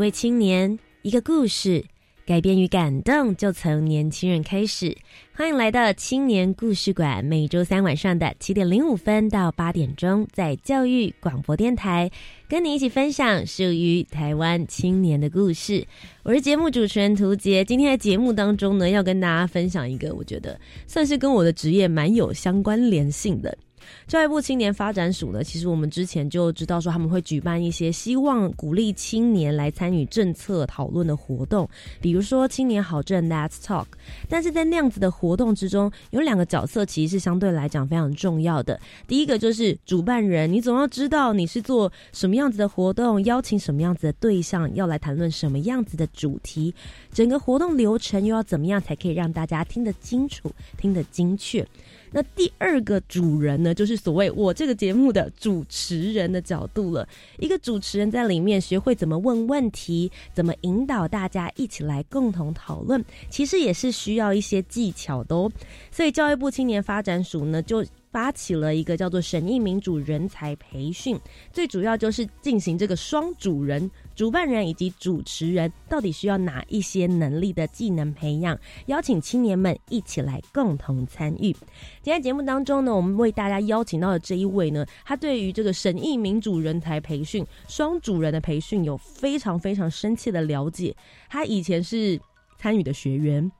一位青年，一个故事，改变与感动就从年轻人开始。欢迎来到青年故事馆，每周三晚上的七点零五分到八点钟，在教育广播电台，跟你一起分享属于台湾青年的故事。我是节目主持人涂杰，今天的节目当中呢，要跟大家分享一个我觉得算是跟我的职业蛮有相关联性的。教育部青年发展署呢，其实我们之前就知道说他们会举办一些希望鼓励青年来参与政策讨论的活动，比如说青年好政 Let's Talk。但是在那样子的活动之中，有两个角色其实是相对来讲非常重要的。第一个就是主办人，你总要知道你是做什么样子的活动，邀请什么样子的对象，要来谈论什么样子的主题，整个活动流程又要怎么样才可以让大家听得清楚、听得精确。那第二个主人呢，就是所谓我这个节目的主持人的角度了。一个主持人在里面学会怎么问问题，怎么引导大家一起来共同讨论，其实也是需要一些技巧的哦。所以教育部青年发展署呢，就。发起了一个叫做“审议民主人才培训”，最主要就是进行这个双主人、主办人以及主持人到底需要哪一些能力的技能培养，邀请青年们一起来共同参与。今天节目当中呢，我们为大家邀请到的这一位呢，他对于这个审议民主人才培训、双主人的培训有非常非常深切的了解。他以前是参与的学员，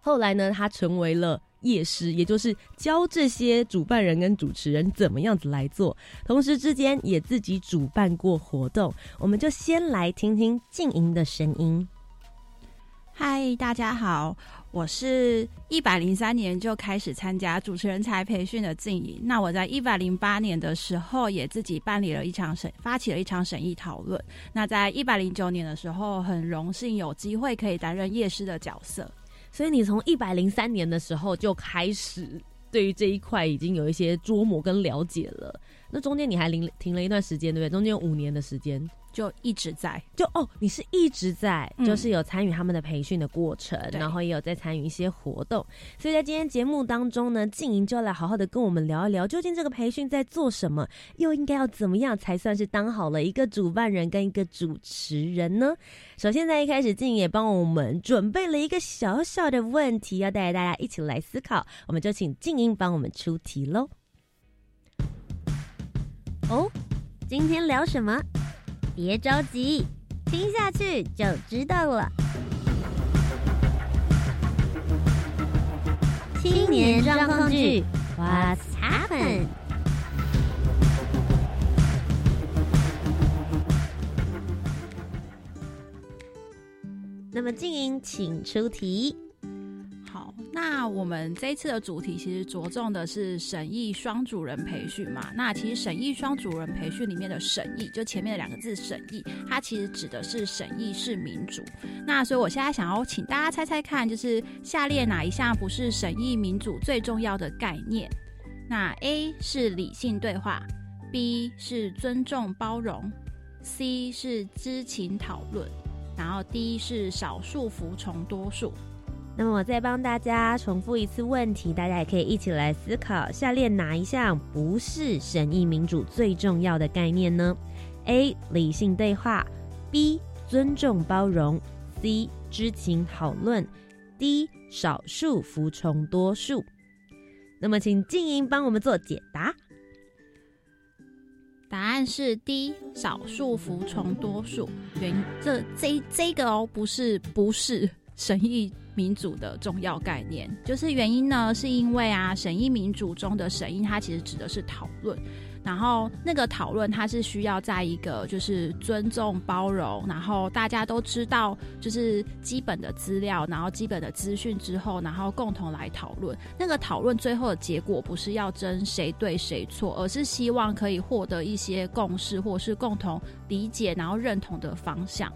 后来呢，他成为了。夜师，也就是教这些主办人跟主持人怎么样子来做，同时之间也自己主办过活动。我们就先来听听静莹的声音。嗨，大家好，我是一百零三年就开始参加主持人才培训的静莹。那我在一百零八年的时候，也自己办理了一场审，发起了一场审议讨论。那在一百零九年的时候，很荣幸有机会可以担任夜师的角色。所以你从一百零三年的时候就开始对于这一块已经有一些琢磨跟了解了，那中间你还停停了一段时间，对不对？中间有五年的时间。就一直在，就哦，你是一直在，就是有参与他们的培训的过程，然后也有在参与一些活动。所以在今天节目当中呢，静莹就要来好好的跟我们聊一聊，究竟这个培训在做什么，又应该要怎么样才算是当好了一个主办人跟一个主持人呢？首先在一开始，静莹也帮我们准备了一个小小的问题，要带着大家一起来思考。我们就请静莹帮我们出题喽。哦，今天聊什么？别着急，听下去就知道了。青年状况剧，What's happen？那么静音，请出题。那我们这一次的主题其实着重的是审议双主人培训嘛。那其实审议双主人培训里面的审议，就前面的两个字审议，它其实指的是审议式民主。那所以我现在想要请大家猜猜看，就是下列哪一项不是审议民主最重要的概念？那 A 是理性对话，B 是尊重包容，C 是知情讨论，然后 D 是少数服从多数。那么我再帮大家重复一次问题，大家也可以一起来思考：下列哪一项不是审议民主最重要的概念呢？A. 理性对话，B. 尊重包容，C. 知情讨论，D. 少数服从多数。那么，请静音帮我们做解答。答案是 D. 少数服从多数。原这这这个哦，不是不是审议。民主的重要概念，就是原因呢，是因为啊，审议民主中的审议，它其实指的是讨论。然后那个讨论它是需要在一个就是尊重包容，然后大家都知道就是基本的资料，然后基本的资讯之后，然后共同来讨论。那个讨论最后的结果不是要争谁对谁错，而是希望可以获得一些共识，或是共同理解然后认同的方向。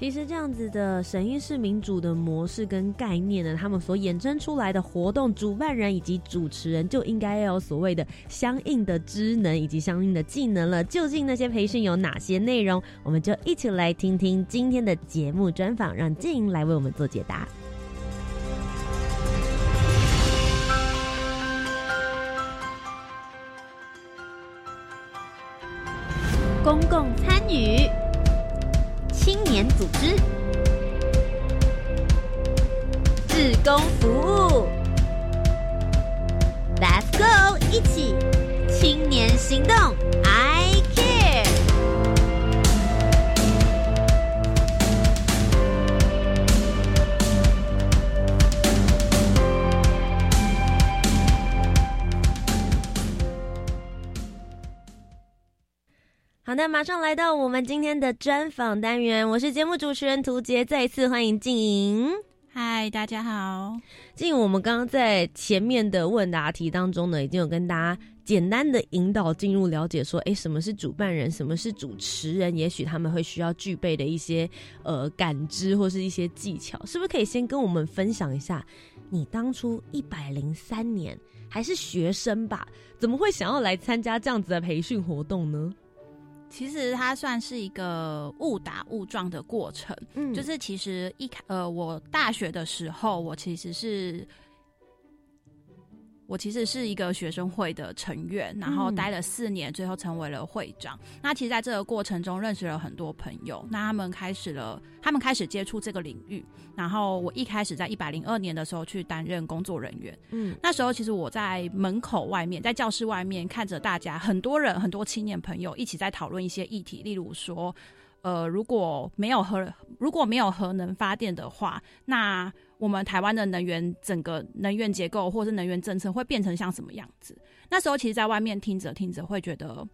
其实这样子的审议式民主的模式跟概念呢，他们所衍生出来的活动主办人以及主持人就应该要有所谓的相应的职能以及相应的技能了。究竟那些培训有哪些内容？我们就一起来听听今天的节目专访，让静莹来为我们做解答。公共参与。年组织、志工服务，Let's go，一起。青年行动。好的，马上来到我们今天的专访单元，我是节目主持人涂杰，再一次欢迎静莹。嗨，大家好。静莹，我们刚刚在前面的问答题当中呢，已经有跟大家简单的引导进入了解，说，哎，什么是主办人，什么是主持人？也许他们会需要具备的一些呃感知或是一些技巧，是不是可以先跟我们分享一下？你当初一百零三年还是学生吧，怎么会想要来参加这样子的培训活动呢？其实它算是一个误打误撞的过程，嗯，就是其实一开呃，我大学的时候，我其实是。我其实是一个学生会的成员，然后待了四年，最后成为了会长。那其实，在这个过程中，认识了很多朋友。那他们开始了，他们开始接触这个领域。然后，我一开始在一百零二年的时候去担任工作人员。嗯，那时候其实我在门口外面，在教室外面看着大家，很多人，很多青年朋友一起在讨论一些议题，例如说，呃，如果没有核，如果没有核能发电的话，那我们台湾的能源整个能源结构或是能源政策会变成像什么样子？那时候其实，在外面听着听着，会觉得，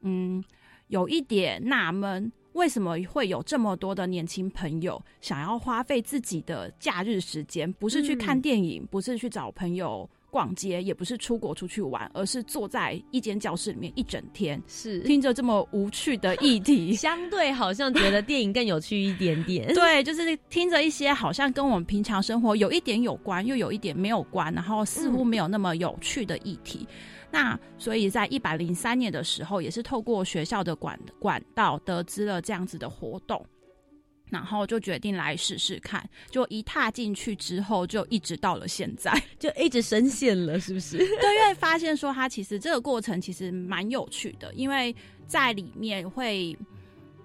嗯，有一点纳闷，为什么会有这么多的年轻朋友想要花费自己的假日时间，不是去看电影，不是去找朋友。逛街也不是出国出去玩，而是坐在一间教室里面一整天，是听着这么无趣的议题，相对好像觉得电影更有趣一点点。对，就是听着一些好像跟我们平常生活有一点有关，又有一点没有关，然后似乎没有那么有趣的议题。那所以在一百零三年的时候，也是透过学校的管管道得知了这样子的活动。然后就决定来试试看，就一踏进去之后，就一直到了现在，就一直深陷了，是不是？对，因为发现说它其实这个过程其实蛮有趣的，因为在里面会，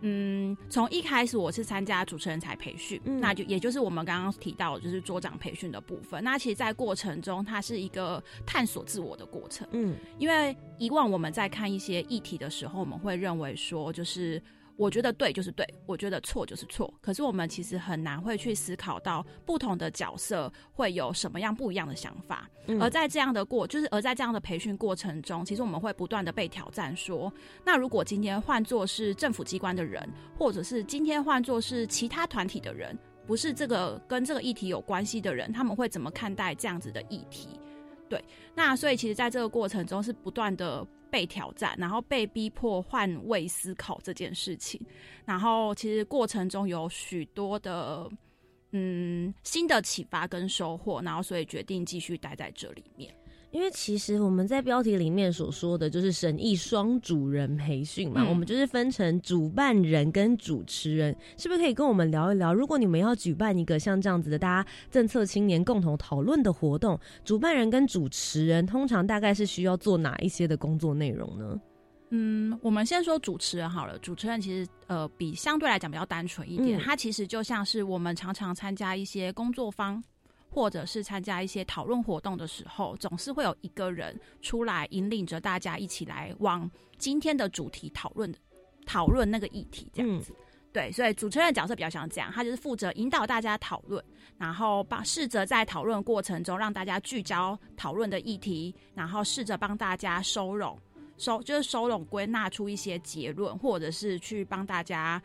嗯，从一开始我是参加主持人才培训，那就也就是我们刚刚提到就是桌长培训的部分。那其实，在过程中，它是一个探索自我的过程。嗯，因为以往我们在看一些议题的时候，我们会认为说就是。我觉得对就是对，我觉得错就是错。可是我们其实很难会去思考到不同的角色会有什么样不一样的想法。而在这样的过，就是而在这样的培训过程中，其实我们会不断的被挑战，说那如果今天换作是政府机关的人，或者是今天换作是其他团体的人，不是这个跟这个议题有关系的人，他们会怎么看待这样子的议题？对，那所以其实在这个过程中是不断的。被挑战，然后被逼迫换位思考这件事情，然后其实过程中有许多的嗯新的启发跟收获，然后所以决定继续待在这里面。因为其实我们在标题里面所说的就是审议双主人培训嘛，我们就是分成主办人跟主持人，是不是可以跟我们聊一聊？如果你们要举办一个像这样子的大家政策青年共同讨论的活动，主办人跟主持人通常大概是需要做哪一些的工作内容呢？嗯，我们先说主持人好了。主持人其实呃比相对来讲比较单纯一点，他其实就像是我们常常参加一些工作坊。或者是参加一些讨论活动的时候，总是会有一个人出来引领着大家一起来往今天的主题讨论讨论那个议题这样子。对，所以主持人的角色比较像这样，他就是负责引导大家讨论，然后把试着在讨论过程中让大家聚焦讨论的议题，然后试着帮大家收拢收就是收拢归纳出一些结论，或者是去帮大家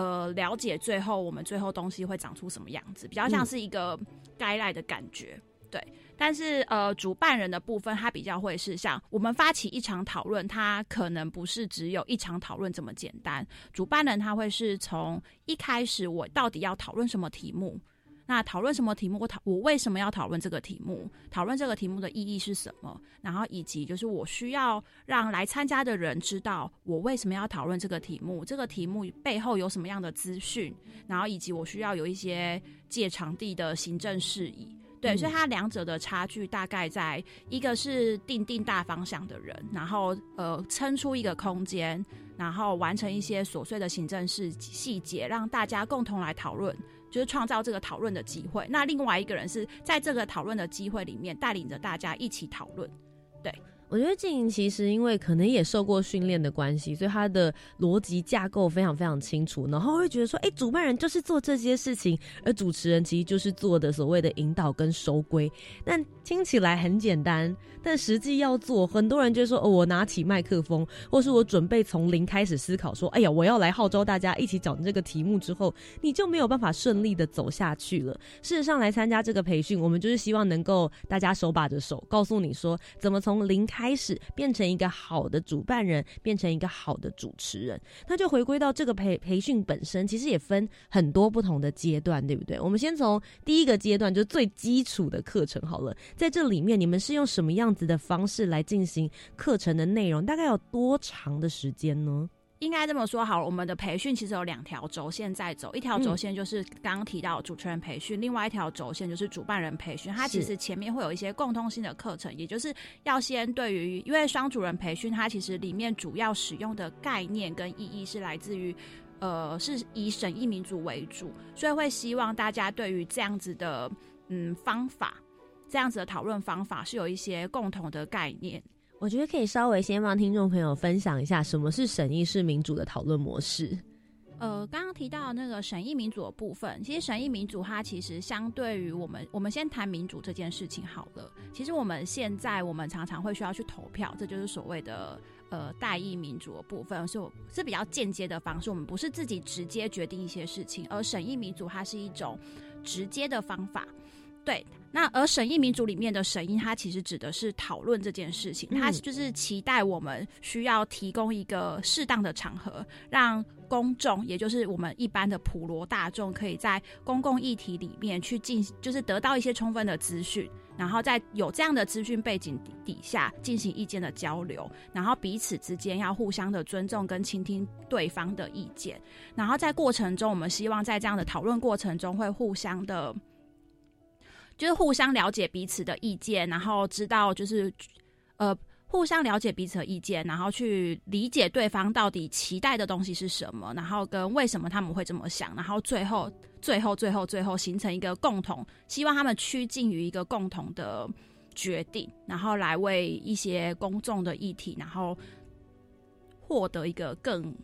呃了解最后我们最后东西会长出什么样子，比较像是一个该赖的感觉，对。但是呃，主办人的部分，他比较会是像我们发起一场讨论，他可能不是只有一场讨论这么简单。主办人他会是从一开始我到底要讨论什么题目。那讨论什么题目？我讨我为什么要讨论这个题目？讨论这个题目的意义是什么？然后以及就是我需要让来参加的人知道我为什么要讨论这个题目，这个题目背后有什么样的资讯？然后以及我需要有一些借场地的行政事宜。对，所以它两者的差距大概在一个是定定大方向的人，然后呃撑出一个空间，然后完成一些琐碎的行政事细节，让大家共同来讨论。就是创造这个讨论的机会。那另外一个人是在这个讨论的机会里面带领着大家一起讨论。对我觉得静莹其实因为可能也受过训练的关系，所以她的逻辑架构非常非常清楚，然后会觉得说，哎，主办人就是做这些事情，而主持人其实就是做的所谓的引导跟收归。但听起来很简单。但实际要做，很多人就说：“哦，我拿起麦克风，或是我准备从零开始思考，说，哎呀，我要来号召大家一起讲这个题目。”之后，你就没有办法顺利的走下去了。事实上，来参加这个培训，我们就是希望能够大家手把着手，告诉你说，怎么从零开始变成一个好的主办人，变成一个好的主持人。那就回归到这个培培训本身，其实也分很多不同的阶段，对不对？我们先从第一个阶段，就是最基础的课程好了。在这里面，你们是用什么样？样子的方式来进行课程的内容，大概有多长的时间呢？应该这么说好了，我们的培训其实有两条轴线在走，一条轴线就是刚刚提到主持人培训，另外一条轴线就是主办人培训。它其实前面会有一些共通性的课程，也就是要先对于，因为双主人培训，它其实里面主要使用的概念跟意义是来自于，呃，是以审议民主为主，所以会希望大家对于这样子的嗯方法。这样子的讨论方法是有一些共同的概念，我觉得可以稍微先帮听众朋友分享一下什么是审议式民主的讨论模式。呃，刚刚提到那个审议民主的部分，其实审议民主它其实相对于我们，我们先谈民主这件事情好了。其实我们现在我们常常会需要去投票，这就是所谓的呃代议民主的部分，是是比较间接的方式。我们不是自己直接决定一些事情，而审议民主它是一种直接的方法。对，那而审议民主里面的审议，它其实指的是讨论这件事情，它就是期待我们需要提供一个适当的场合，让公众，也就是我们一般的普罗大众，可以在公共议题里面去进，就是得到一些充分的资讯，然后在有这样的资讯背景底下进行意见的交流，然后彼此之间要互相的尊重跟倾听对方的意见，然后在过程中，我们希望在这样的讨论过程中会互相的。就是互相了解彼此的意见，然后知道就是，呃，互相了解彼此的意见，然后去理解对方到底期待的东西是什么，然后跟为什么他们会这么想，然后最后最后最后最后形成一个共同，希望他们趋近于一个共同的决定，然后来为一些公众的议题，然后获得一个更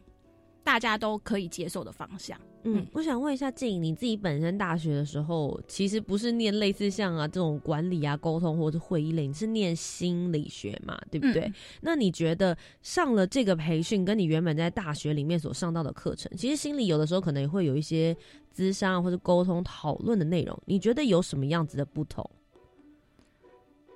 大家都可以接受的方向。嗯，我想问一下静，你自己本身大学的时候，其实不是念类似像啊这种管理啊、沟通或者会议类，你是念心理学嘛，对不对？那你觉得上了这个培训，跟你原本在大学里面所上到的课程，其实心理有的时候可能也会有一些咨商或者沟通讨论的内容，你觉得有什么样子的不同？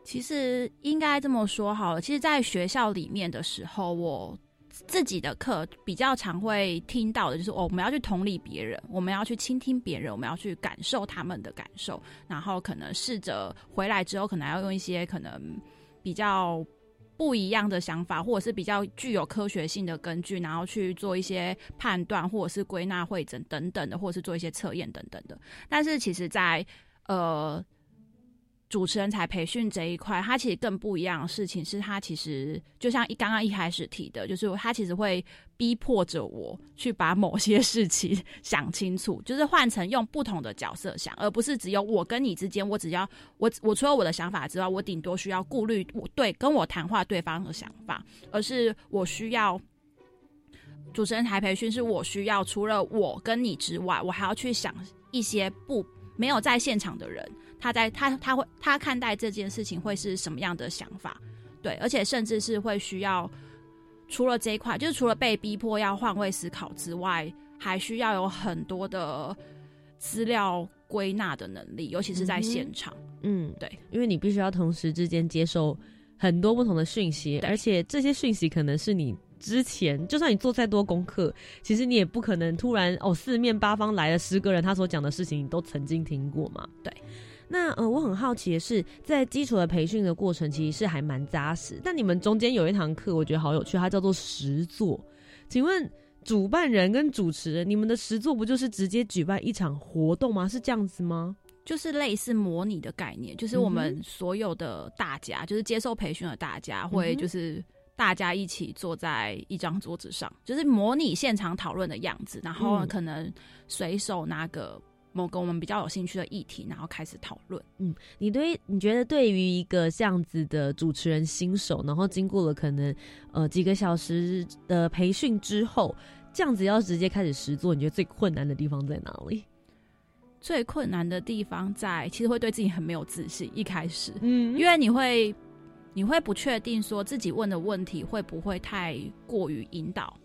其实应该这么说好了，其实，在学校里面的时候，我。自己的课比较常会听到的就是，哦我们要去同理别人，我们要去倾听别人，我们要去感受他们的感受，然后可能试着回来之后，可能要用一些可能比较不一样的想法，或者是比较具有科学性的根据，然后去做一些判断，或者是归纳会诊等等的，或者是做一些测验等等的。但是其实，在呃。主持人才培训这一块，他其实更不一样的事情是，他其实就像一刚刚一开始提的，就是他其实会逼迫着我去把某些事情想清楚，就是换成用不同的角色想，而不是只有我跟你之间，我只要我我除了我的想法之外，我顶多需要顾虑我对跟我谈话对方的想法，而是我需要主持人才培训，是我需要除了我跟你之外，我还要去想一些不没有在现场的人。他在他他会他看待这件事情会是什么样的想法？对，而且甚至是会需要除了这一块，就是除了被逼迫要换位思考之外，还需要有很多的资料归纳的能力，尤其是在现场。嗯，对，因为你必须要同时之间接受很多不同的讯息，而且这些讯息可能是你之前，就算你做再多功课，其实你也不可能突然哦，四面八方来了十个人，他所讲的事情你都曾经听过嘛？对。那呃，我很好奇的是，在基础的培训的过程，其实是还蛮扎实。但你们中间有一堂课，我觉得好有趣，它叫做实作。请问主办人跟主持人，你们的实作不就是直接举办一场活动吗？是这样子吗？就是类似模拟的概念，就是我们所有的大家，就是接受培训的大家，会就是大家一起坐在一张桌子上，就是模拟现场讨论的样子，然后嗯可能随手拿个某个我们比较有兴趣的议题，然后开始讨论。嗯你对你觉得对于一个这样子的主持人新手，然后经过了可能呃几个小时的培训之后，这样子要直接开始实做，你觉得最困难的地方在哪里？最困难的地方在，其实会对自己很没有自信，一开始，嗯因为你会你会不确定说自己问的问题会不会太过于引导，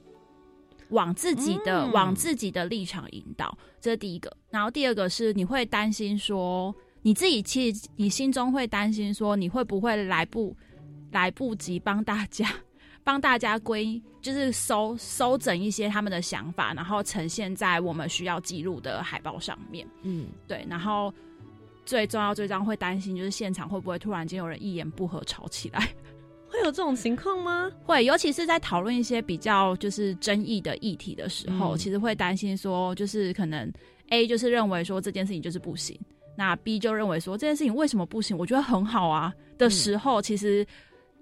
往自己的、嗯往自己的立场引导，这是第一个。然后第二个是你会担心说你自己其实你心中会担心说你会不会来不来不及帮大家 帮大家归就是收收整一些他们的想法，然后呈现在我们需要记录的海报上面。嗯，对，然后最重要、最重要会担心就是现场会不会突然间有人一言不合吵起来，会有这种情况吗？会，尤其是在讨论一些比较就是争议的议题的时候，嗯其实会担心说，就是可能 A 就是认为说这件事情就是不行，那 B 就认为说这件事情为什么不行？我觉得很好啊的时候，其实。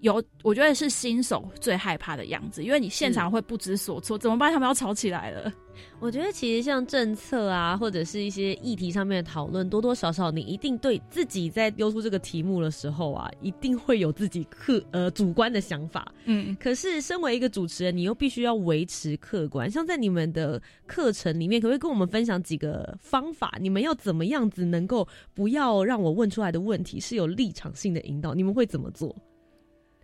有，我觉得是新手最害怕的样子，因为你现场会不知所措，怎么办？他们要吵起来了。我觉得其实像政策啊，或者是一些议题上面的讨论，多多少少你一定对自己在丢出这个题目的时候啊，一定会有自己客呃主观的想法。嗯，可是身为一个主持人，你又必须要维持客观。像在你们的课程里面，可不可以跟我们分享几个方法？你们要怎么样子能够不要让我问出来的问题是有立场性的引导？你们会怎么做？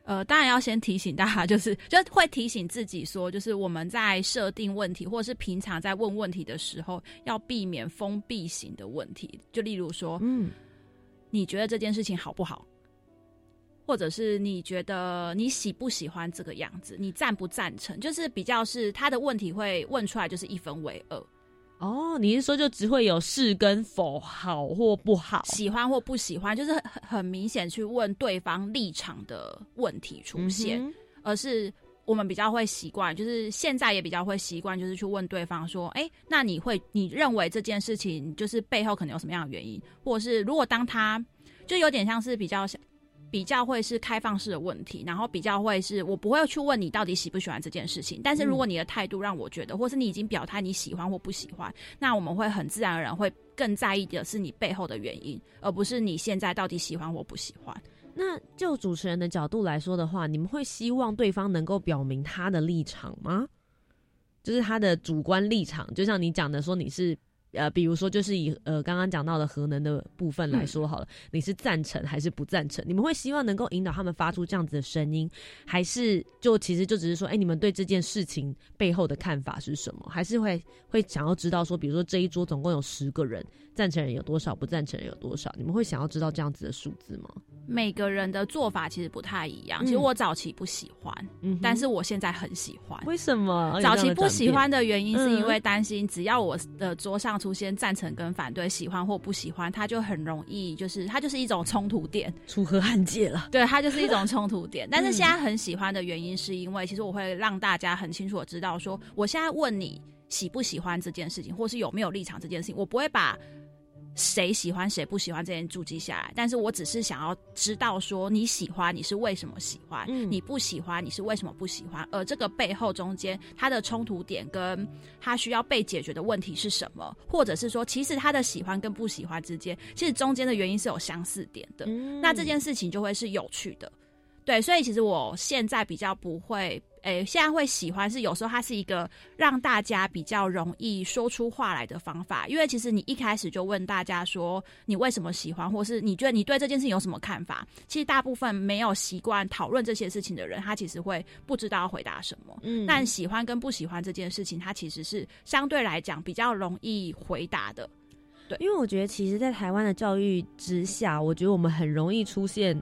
呃，当然要先提醒大家，就是就会提醒自己说，就是我们在设定问题，或者是平常在问问题的时候，要避免封闭型的问题。就例如说，嗯你觉得这件事情好不好？或者是你觉得你喜不喜欢这个样子？你赞不赞成？就是比较是他的问题会问出来，就是一分为二，哦，你是说就只会有是跟否，好或不好？喜欢或不喜欢，就是很很明显去问对方立场的问题出现。嗯而是我们比较会习惯，就是现在也比较会习惯，就是去问对方说：“哎、那你会你认为这件事情就是背后可能有什么样的原因？或者是如果当他就有点像是比较像比较会是开放式的问题，然后比较会是我不会去问你到底喜不喜欢这件事情，但是如果你的态度让我觉得，或是你已经表态你喜欢或不喜欢，那我们会很自然而然会更在意的是你背后的原因，而不是你现在到底喜欢或不喜欢。那就主持人的角度来说的话，你们会希望对方能够表明他的立场吗？就是他的主观立场，就像你讲的说你是呃，比如说就是以呃刚刚讲到的核能的部分来说好了，你是赞成还是不赞成？你们会希望能够引导他们发出这样子的声音，还是就其实就只是说，哎、你们对这件事情背后的看法是什么？还是会会想要知道说，比如说这一桌总共有十个人，赞成人有多少，不赞成人有多少？你们会想要知道这样子的数字吗？每个人的做法其实不太一样。嗯其实我早期不喜欢，嗯，但是我现在很喜欢。为什么早期不喜欢的的原因是嗯因为担心，只要我的桌上出现赞成跟反对、喜欢或不喜欢，它就很容易就是它就是一种冲突点。楚河汉界了？对，它就是一种冲突点。但是嗯现在很喜欢的原因是因为，其实我会让大家很清楚的知道说，我现在问你喜不喜欢这件事情，或是有没有立场这件事情，我不会把。谁喜欢谁不喜欢这件注记下来，但是我只是想要知道说你喜欢你是为什么喜欢，嗯。你不喜欢你是为什么不喜欢，而这个背后中间他的冲突点跟他需要被解决的问题是什么，或者是说其实他的喜欢跟不喜欢之间，其实中间的原因是有相似点的，嗯。那这件事情就会是有趣的。对，所以其实我现在比较不会。诶，现在会喜欢是有时候它是一个让大家比较容易说出话来的方法，因为其实你一开始就问大家说你为什么喜欢，或是你觉得你对这件事情有什么看法，其实大部分没有习惯讨论这些事情的人，他其实会不知道要回答什么。嗯，但喜欢跟不喜欢这件事情，它其实是相对来讲比较容易回答的。对，因为我觉得其实，在台湾的教育之下，我觉得我们很容易出现。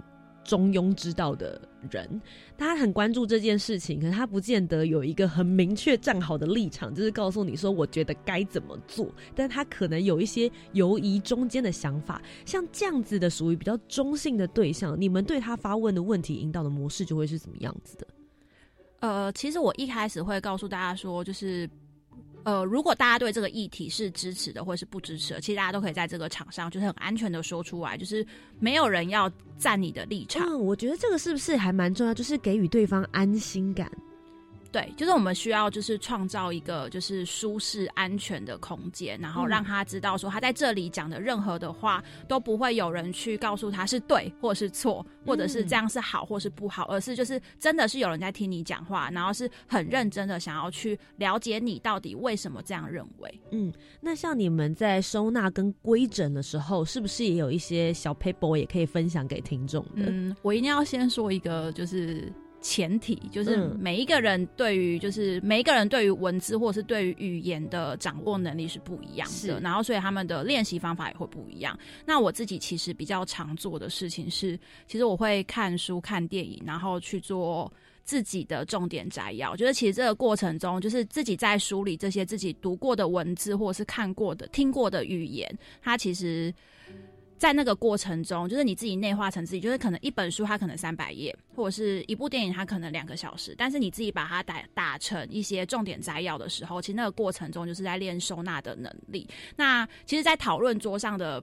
中庸之道的人，他很关注这件事情，可是他不见得有一个很明确站好的立场，就是告诉你说，我觉得该怎么做。但他可能有一些犹疑中间的想法，像这样子的属于比较中性的对象，你们对他发问的问题引导的模式就会是怎么样子的？呃，其实我一开始会告诉大家说，就是。呃，如果大家对这个议题是支持的，或是不支持的，其实大家都可以在这个场上，就是很安全的说出来，就是没有人要站你的立场。嗯，我觉得这个是不是还蛮重要，就是给予对方安心感。对，就是我们需要就是创造一个就是舒适安全的空间，然后让他知道说他在这里讲的任何的话都不会有人去告诉他是对或是错，或者是这样是好或是不好，而是就是真的是有人在听你讲话，然后是很认真的想要去了解你到底为什么这样认为。嗯，那像你们在收纳跟规整的时候，是不是也有一些小 paper 也可以分享给听众的？嗯，我一定要先说一个就是。前提就是每一个人对于就是每一个人对于文字或是对于语言的掌握能力是不一样的，然后所以他们的练习方法也会不一样。那我自己其实比较常做的事情是，其实我会看书、看电影，然后去做自己的重点摘要。我觉得其实这个过程中，就是自己在梳理这些自己读过的文字或者是看过的、听过的语言，它其实。在那个过程中，就是你自己内化成自己，就是可能一本书它可能三百页，或者是一部电影它可能两个小时，但是你自己把它打打成一些重点摘要的时候，其实那个过程中就是在练收纳的能力。那其实，在讨论桌上的。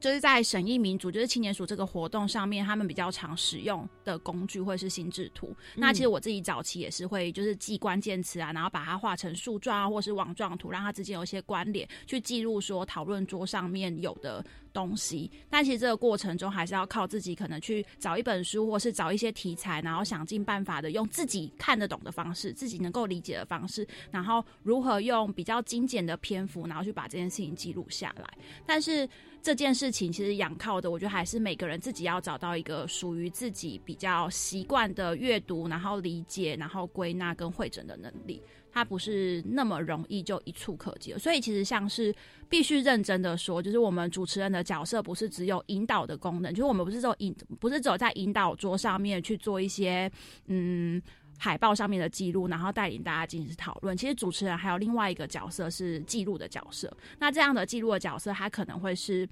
就是在审议民主，就是青年署这个活动上面，他们比较常使用的工具会是心智图。那其实我自己早期也是会，就是记关键词啊，然后把它画成树状啊，或是网状图，让它之间有一些关联，去记录说讨论桌上面有的东西。但其实这个过程中，还是要靠自己，可能去找一本书，或是找一些题材，然后想尽办法的用自己看得懂的方式，自己能够理解的方式，然后如何用比较精简的篇幅，然后去把这件事情记录下来。但是这件事情其实仰靠的，我觉得还是每个人自己要找到一个属于自己比较习惯的阅读，然后理解，然后归纳跟会诊的能力，它不是那么容易就一触可及。所以其实像是必须认真的说，就是我们主持人的角色不是只有引导的功能，就是我们不是只有引，不是只有在引导桌上面去做一些嗯。海报上面的记录，然后带领大家进行讨论。其实主持人还有另外一个角色是记录的角色。那这样的记录的角色，他可能会是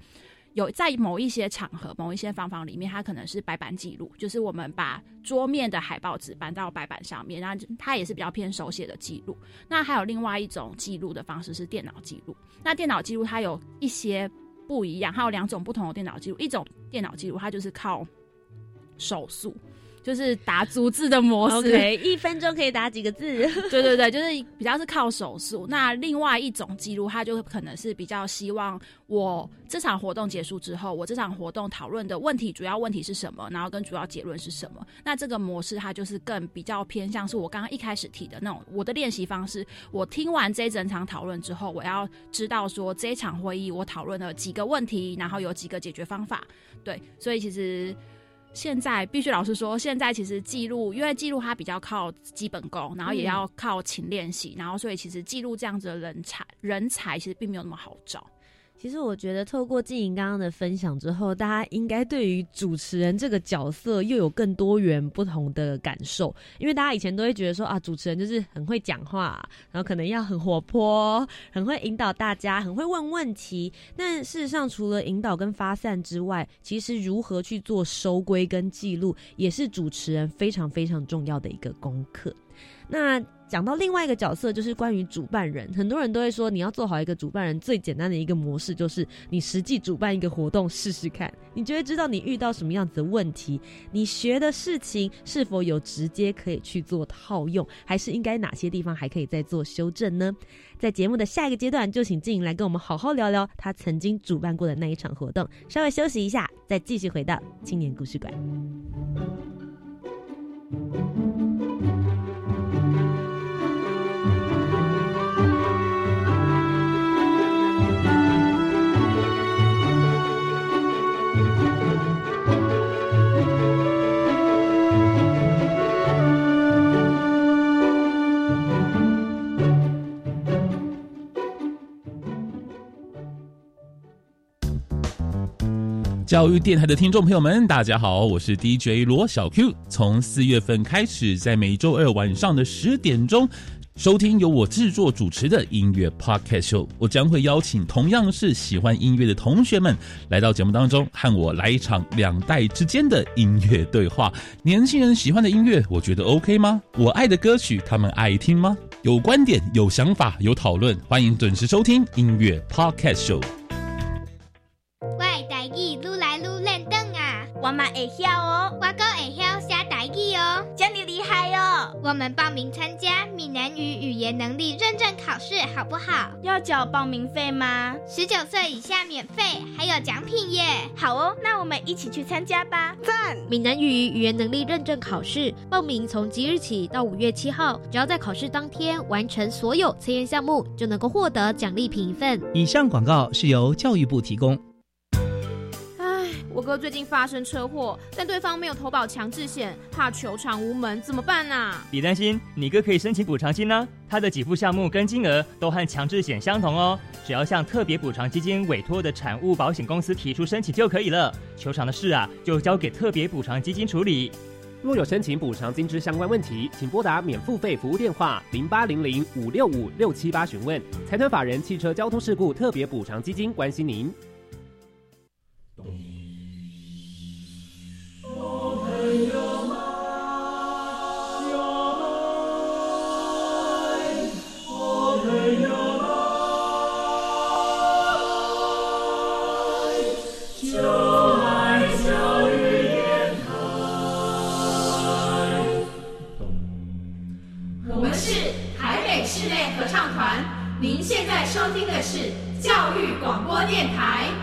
有在某一些场合、某一些方法里面，他可能是白板记录，就是我们把桌面的海报纸搬到白板上面，然后它也是比较偏手写的记录。那还有另外一种记录的方式是电脑记录。那电脑记录它有一些不一样，还有两种不同的电脑记录。一种电脑记录它就是靠手速。就是打逐字的模式，OK，一分钟可以打几个字？对对对，就是比较是靠手速。那另外一种记录，它就可能是比较希望我这场活动结束之后，我这场活动讨论的问题主要问题是什么，然后跟主要结论是什么。那这个模式它就是更比较偏向是我刚刚一开始提的那种我的练习方式。我听完这一整场讨论之后，我要知道说这一场会议我讨论了几个问题，然后有几个解决方法。对，所以其实。现在必须老实说，现在其实记录，因为记录它比较靠基本功，然后也要靠勤练习，然后所以其实记录这样子的人才，人才其实并没有那么好找。其实我觉得，透过静莹刚刚的分享之后，大家应该对于主持人这个角色又有更多元不同的感受。因为大家以前都会觉得说啊，主持人就是很会讲话，然后可能要很活泼，很会引导大家，很会问问题。但事实上，除了引导跟发散之外，其实如何去做收归跟记录，也是主持人非常非常重要的一个功课。那讲到另外一个角色，就是关于主办人。很多人都会说，你要做好一个主办人，最简单的一个模式就是你实际主办一个活动试试看，你就会知道你遇到什么样子的问题，你学的事情是否有直接可以去做套用，还是应该哪些地方还可以再做修正呢？在节目的下一个阶段，就请静莹来跟我们好好聊聊他曾经主办过的那一场活动。稍微休息一下，再继续回到青年故事馆。教育电台的听众朋友们，大家好，我是 DJ 罗小 Q。从四月份开始，在每周二晚上的十点钟，收听由我制作主持的音乐 Podcast Show。我将会邀请同样是喜欢音乐的同学们来到节目当中，和我来一场两代之间的音乐对话。年轻人喜欢的音乐，我觉得 OK 吗？我爱的歌曲，他们爱听吗？有观点、有想法、有讨论，欢迎准时收听音乐 Podcast Show 喂。我嘛会晓哦，我哥会晓写台语哦，这么厉害哦！我们报名参加闽南语语言能力认证考试，好不好？要缴报名费吗？十九岁以下免费，还有奖品耶！好哦，那我们一起去参加吧！赞！闽南语语言能力认证考试报名从即日起到五月七号，只要在考试当天完成所有测验项目，就能够获得奖励品一份。以上广告是由教育部提供。我哥最近发生车祸，但对方没有投保强制险，怕球场无门，怎么办啊？别担心，你哥可以申请补偿金呢。他的给付项目跟金额都和强制险相同哦，只要向特别补偿基金委托的产物保险公司提出申请就可以了。球场的事啊，就交给特别补偿基金处理。若有申请补偿金之相关问题，请拨打免付费服务电话零八零零五六五六七八询问。财团法人汽车交通事故特别补偿基金关心您。收听的是教育广播电台。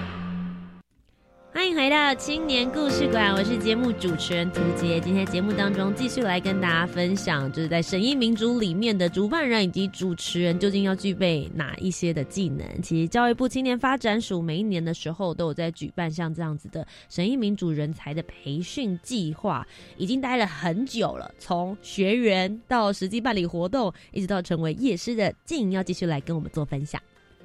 欢迎回到青年故事馆，我是节目主持人涂杰。今天节目当中继续来跟大家分享，就是在审议民主里面的主办人以及主持人究竟要具备哪一些的技能。其实教育部青年发展署每一年的时候都有在举办像这样子的审议民主人才的培训计划，已经待了很久了。从学员到实际办理活动，一直到成为夜师的静要继续来跟我们做分享。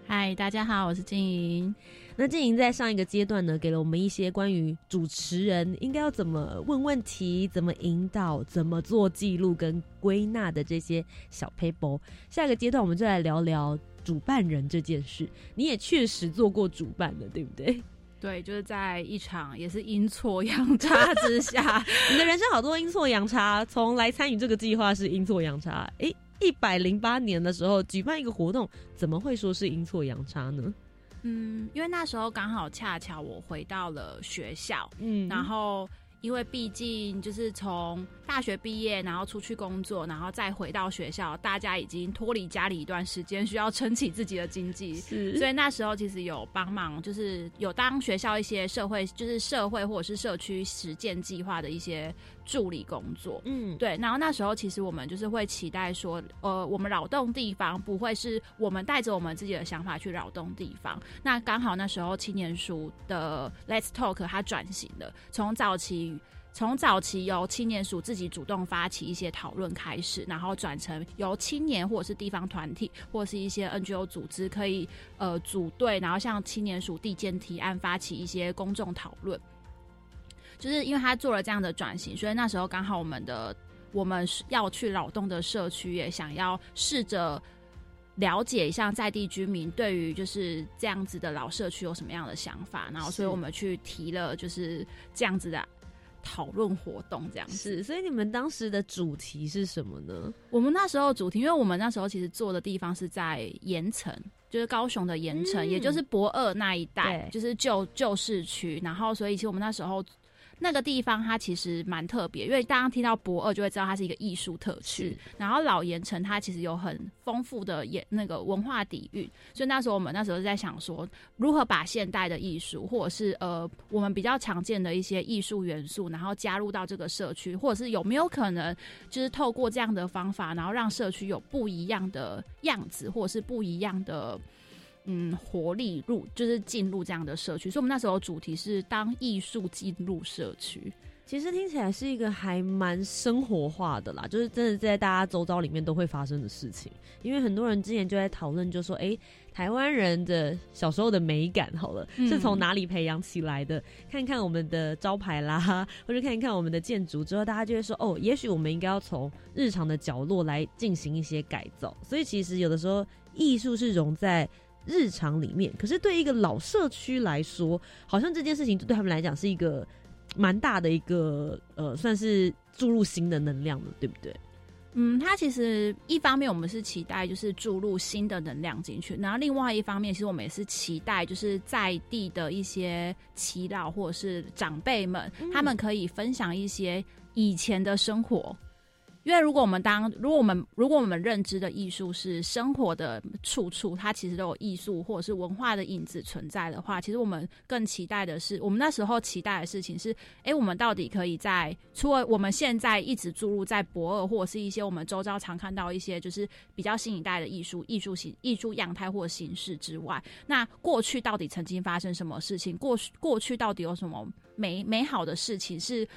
嗨，大家好，我是静。那静莹在上一个阶段呢，给了我们一些关于主持人应该要怎么问问题、怎么引导、怎么做记录跟归纳的这些小 paper。下一个阶段，我们就来聊聊主办人这件事。你也确实做过主办的，对不对？对，就是在一场也是阴错阳 差之下，你的人生好多阴错阳差。从来参与这个计划是阴错阳差，哎，一百零八年的时候举办一个活动，怎么会说是阴错阳差呢？嗯，因为那时候刚好恰巧我回到了学校，嗯，然后因为毕竟就是从大学毕业，然后出去工作，然后再回到学校，大家已经脱离家里一段时间，需要撑起自己的经济，是，所以那时候其实有帮忙，就是有当学校一些社会，就是社会或者是社区实践计划的一些。助理工作，嗯，对，然后那时候其实我们就是会期待说，呃，我们扰动地方不会是我们带着我们自己的想法去扰动地方。那刚好那时候青年署的 Let's Talk 它转型了，从早期从早期由青年署自己主动发起一些讨论开始，然后转成由青年或者是地方团体或者是一些 NGO 组织可以呃组队，然后向青年署递建提案，发起一些公众讨论。就是因为他做了这样的转型，所以那时候刚好我们的我们要去劳动的社区也想要试着了解一下在地居民对于就是这样子的老社区有什么样的想法，然后所以我们去提了就是这样子的讨论活动，这样是。所以你们当时的主题是什么呢？我们那时候主题，因为我们那时候其实做的地方是在盐城，就是高雄的盐城，也就是博二那一带，就是旧旧市区，然后所以其实我们那时候。那个地方它其实蛮特别，因为大家听到博二就会知道它是一个艺术特区。然后老盐城它其实有很丰富的演那个文化底蕴，所以那时候我们那时候在想说，如何把现代的艺术或者是呃我们比较常见的一些艺术元素，然后加入到这个社区，或者是有没有可能就是透过这样的方法，然后让社区有不一样的样子，或者是不一样的。嗯，活力入就是进入这样的社区，所以我们那时候主题是当艺术进入社区。其实听起来是一个还蛮生活化的啦，就是真的在大家周遭里面都会发生的事情。因为很多人之前就在讨论，就说：“哎，台湾人的小时候的美感，好了，是从哪里培养起来的？看看我们的招牌啦，或者看一看我们的建筑之后，大家就会说：哦，也许我们应该要从日常的角落来进行一些改造。所以其实有的时候艺术是融在。日常里面，可是对一个老社区来说，好像这件事情对他们来讲是一个蛮大的一个呃，算是注入新的能量了，对不对？嗯，它其实一方面我们是期待就是注入新的能量进去，然后另外一方面，其实我们也是期待就是在地的一些祈祷或者是长辈们，他们可以分享一些以前的生活。因为如果我们当如果我们如果我们认知的艺术是生活的处处，它其实都有艺术或者是文化的影子存在的话，其实我们更期待的是，我们那时候期待的事情是，哎，我们到底可以在除了我们现在一直注入在博尔或者是一些我们周遭常看到一些就是比较新一代的艺术艺术形艺术样态或形式之外，那过去到底曾经发生什么事情？过过去到底有什么美美好的事情是？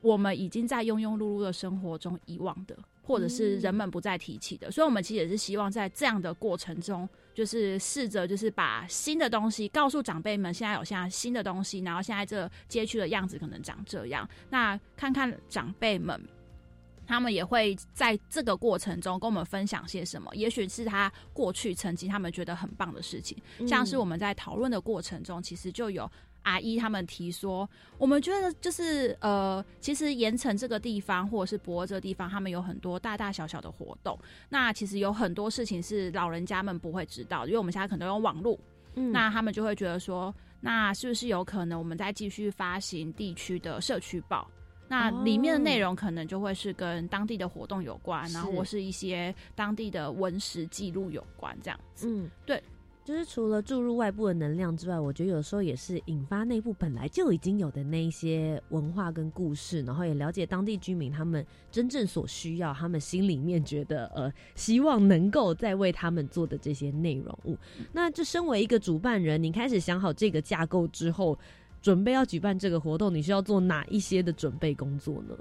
我们已经在庸庸碌碌的生活中遗忘的，或者是人们不再提起的，所以，我们其实也是希望在这样的过程中，就是试着就是把新的东西告诉长辈们，现在有现在新的东西，然后现在这街区的样子可能长这样。那看看长辈们，他们也会在这个过程中跟我们分享些什么？也许是他过去曾经他们觉得很棒的事情，像是我们在讨论的过程中，其实就有。阿姨他们提说，我们觉得就是呃，其实盐城这个地方或者是博尔这个地方，他们有很多大大小小的活动。那其实有很多事情是老人家们不会知道，因为我们现在可能用网络，那他们就会觉得说，那是不是有可能我们再继续发行地区的社区报？那里面的内容可能就会是跟当地的活动有关，然后或是一些当地的文史记录有关这样子。嗯，对。就是除了注入外部的能量之外，我觉得有时候也是引发内部本来就已经有的那一些文化跟故事，然后也了解当地居民他们真正所需要，他们心里面觉得呃希望能够再为他们做的这些内容物。那就身为一个主办人，你开始想好这个架构之后，准备要举办这个活动，你需要做哪一些的准备工作呢？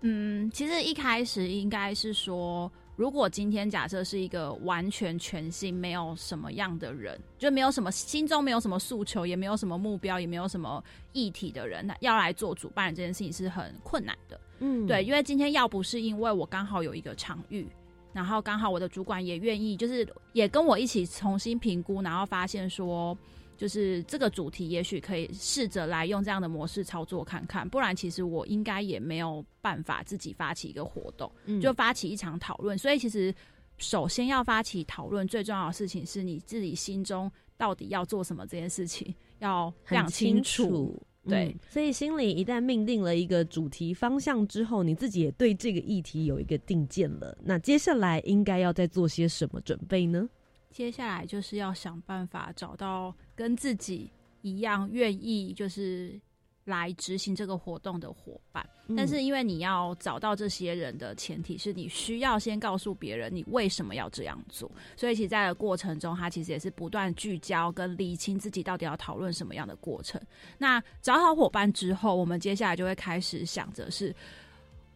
嗯，其实一开始应该是说。如果今天假设是一个完全全新、没有什么样的人，就没有什么心中没有什么诉求，也没有什么目标，也没有什么议题的人，那要来做主办人这件事情是很困难的。嗯，对，因为今天要不是因为我刚好有一个场域，然后刚好我的主管也愿意，就是也跟我一起重新评估，然后发现说。就是这个主题，也许可以试着来用这样的模式操作看看，不然其实我应该也没有办法自己发起一个活动，就发起一场讨论。所以其实首先要发起讨论，最重要的事情是你自己心中到底要做什么这件事情要非常清楚。对，所以心里一旦命定了一个主题方向之后，你自己也对这个议题有一个定见了，那接下来应该要再做些什么准备呢？接下来就是要想办法找到跟自己一样愿意就是来执行这个活动的伙伴，但是因为你要找到这些人的前提是你需要先告诉别人你为什么要这样做，所以其实在过程中，他其实也是不断聚焦跟理清自己到底要讨论什么样的过程。那找好伙伴之后，我们接下来就会开始想着是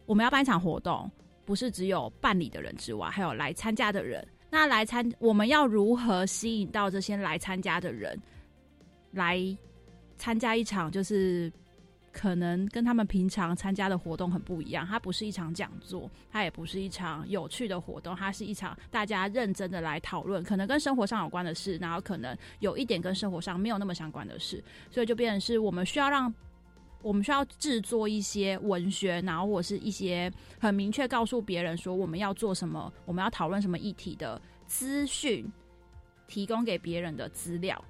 我们要办一场活动，不是只有办理的人之外，还有来参加的人。那来参，我们要如何吸引到这些来参加的人，来参加一场就是可能跟他们平常参加的活动很不一样。它不是一场讲座，它也不是一场有趣的活动，它是一场大家认真的来讨论，可能跟生活上有关的事，然后可能有一点跟生活上没有那么相关的事，所以就变成是我们需要让。我们需要制作一些文学，然后或者是一些很明确告诉别人说我们要做什么，我们要讨论什么议题的资讯，提供给别人的资料。